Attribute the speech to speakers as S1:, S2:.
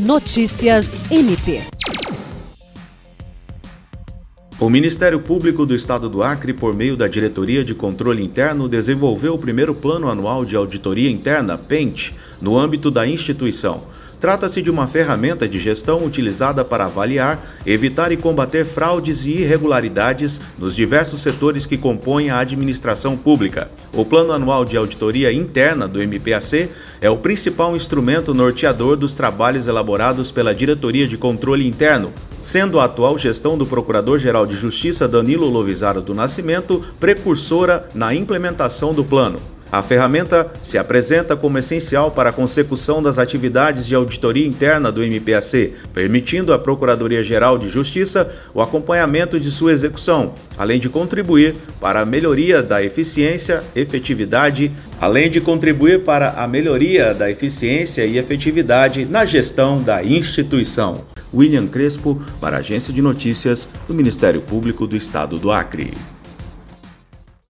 S1: Notícias MP.
S2: O Ministério Público do Estado do Acre, por meio da Diretoria de Controle Interno, desenvolveu o primeiro Plano Anual de Auditoria Interna, PENT, no âmbito da instituição. Trata-se de uma ferramenta de gestão utilizada para avaliar, evitar e combater fraudes e irregularidades nos diversos setores que compõem a administração pública. O Plano Anual de Auditoria Interna do MPAC é o principal instrumento norteador dos trabalhos elaborados pela Diretoria de Controle Interno, sendo a atual gestão do Procurador-Geral de Justiça Danilo Lovisaro do Nascimento precursora na implementação do plano. A ferramenta se apresenta como essencial para a consecução das atividades de auditoria interna do MPAC, permitindo à Procuradoria-Geral de Justiça o acompanhamento de sua execução, além de contribuir para a melhoria da eficiência, efetividade, além de contribuir para a melhoria da eficiência e efetividade na gestão da instituição. William Crespo, para a Agência de Notícias do Ministério Público do Estado do Acre.